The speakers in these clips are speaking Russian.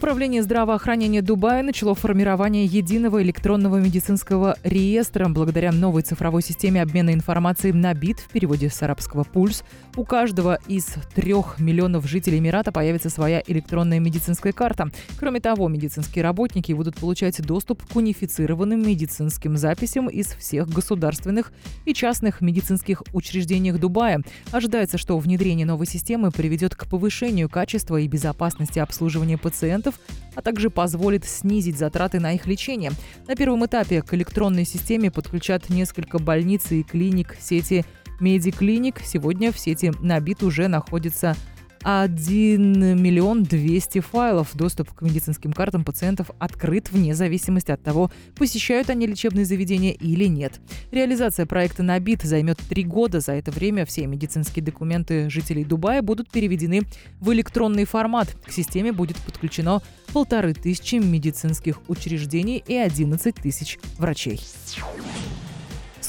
Управление здравоохранения Дубая начало формирование единого электронного медицинского реестра. Благодаря новой цифровой системе обмена информацией на бит в переводе с арабского «пульс» у каждого из трех миллионов жителей Эмирата появится своя электронная медицинская карта. Кроме того, медицинские работники будут получать доступ к унифицированным медицинским записям из всех государственных и частных медицинских учреждениях Дубая. Ожидается, что внедрение новой системы приведет к повышению качества и безопасности обслуживания пациентов, а также позволит снизить затраты на их лечение. На первом этапе к электронной системе подключат несколько больниц и клиник сети Медиклиник. Сегодня в сети Набит уже находится 1 миллион 200 файлов. Доступ к медицинским картам пациентов открыт вне зависимости от того, посещают они лечебные заведения или нет. Реализация проекта «Набит» займет три года. За это время все медицинские документы жителей Дубая будут переведены в электронный формат. К системе будет подключено полторы тысячи медицинских учреждений и 11 тысяч врачей.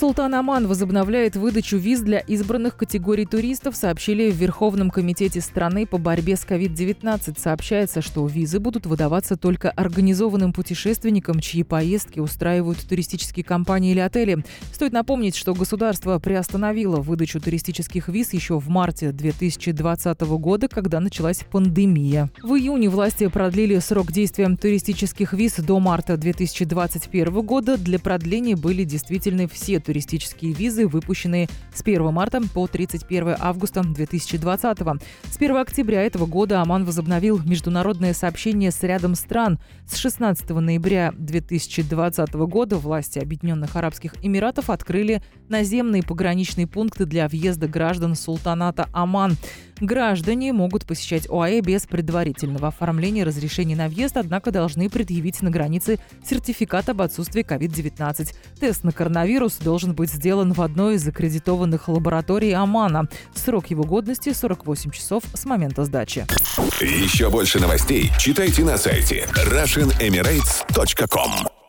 Султан Аман возобновляет выдачу виз для избранных категорий туристов, сообщили в Верховном комитете страны по борьбе с COVID-19. Сообщается, что визы будут выдаваться только организованным путешественникам, чьи поездки устраивают туристические компании или отели. Стоит напомнить, что государство приостановило выдачу туристических виз еще в марте 2020 года, когда началась пандемия. В июне власти продлили срок действия туристических виз до марта 2021 года. Для продления были действительны все туристические туристические визы, выпущенные с 1 марта по 31 августа 2020. С 1 октября этого года Оман возобновил международное сообщение с рядом стран. С 16 ноября 2020 года власти Объединенных Арабских Эмиратов открыли наземные пограничные пункты для въезда граждан султаната Оман. Граждане могут посещать ОАЭ без предварительного оформления разрешения на въезд, однако должны предъявить на границе сертификат об отсутствии COVID-19. Тест на коронавирус должен быть сделан в одной из аккредитованных лабораторий Омана. Срок его годности 48 часов с момента сдачи. Еще больше новостей читайте на сайте RussianEmirates.com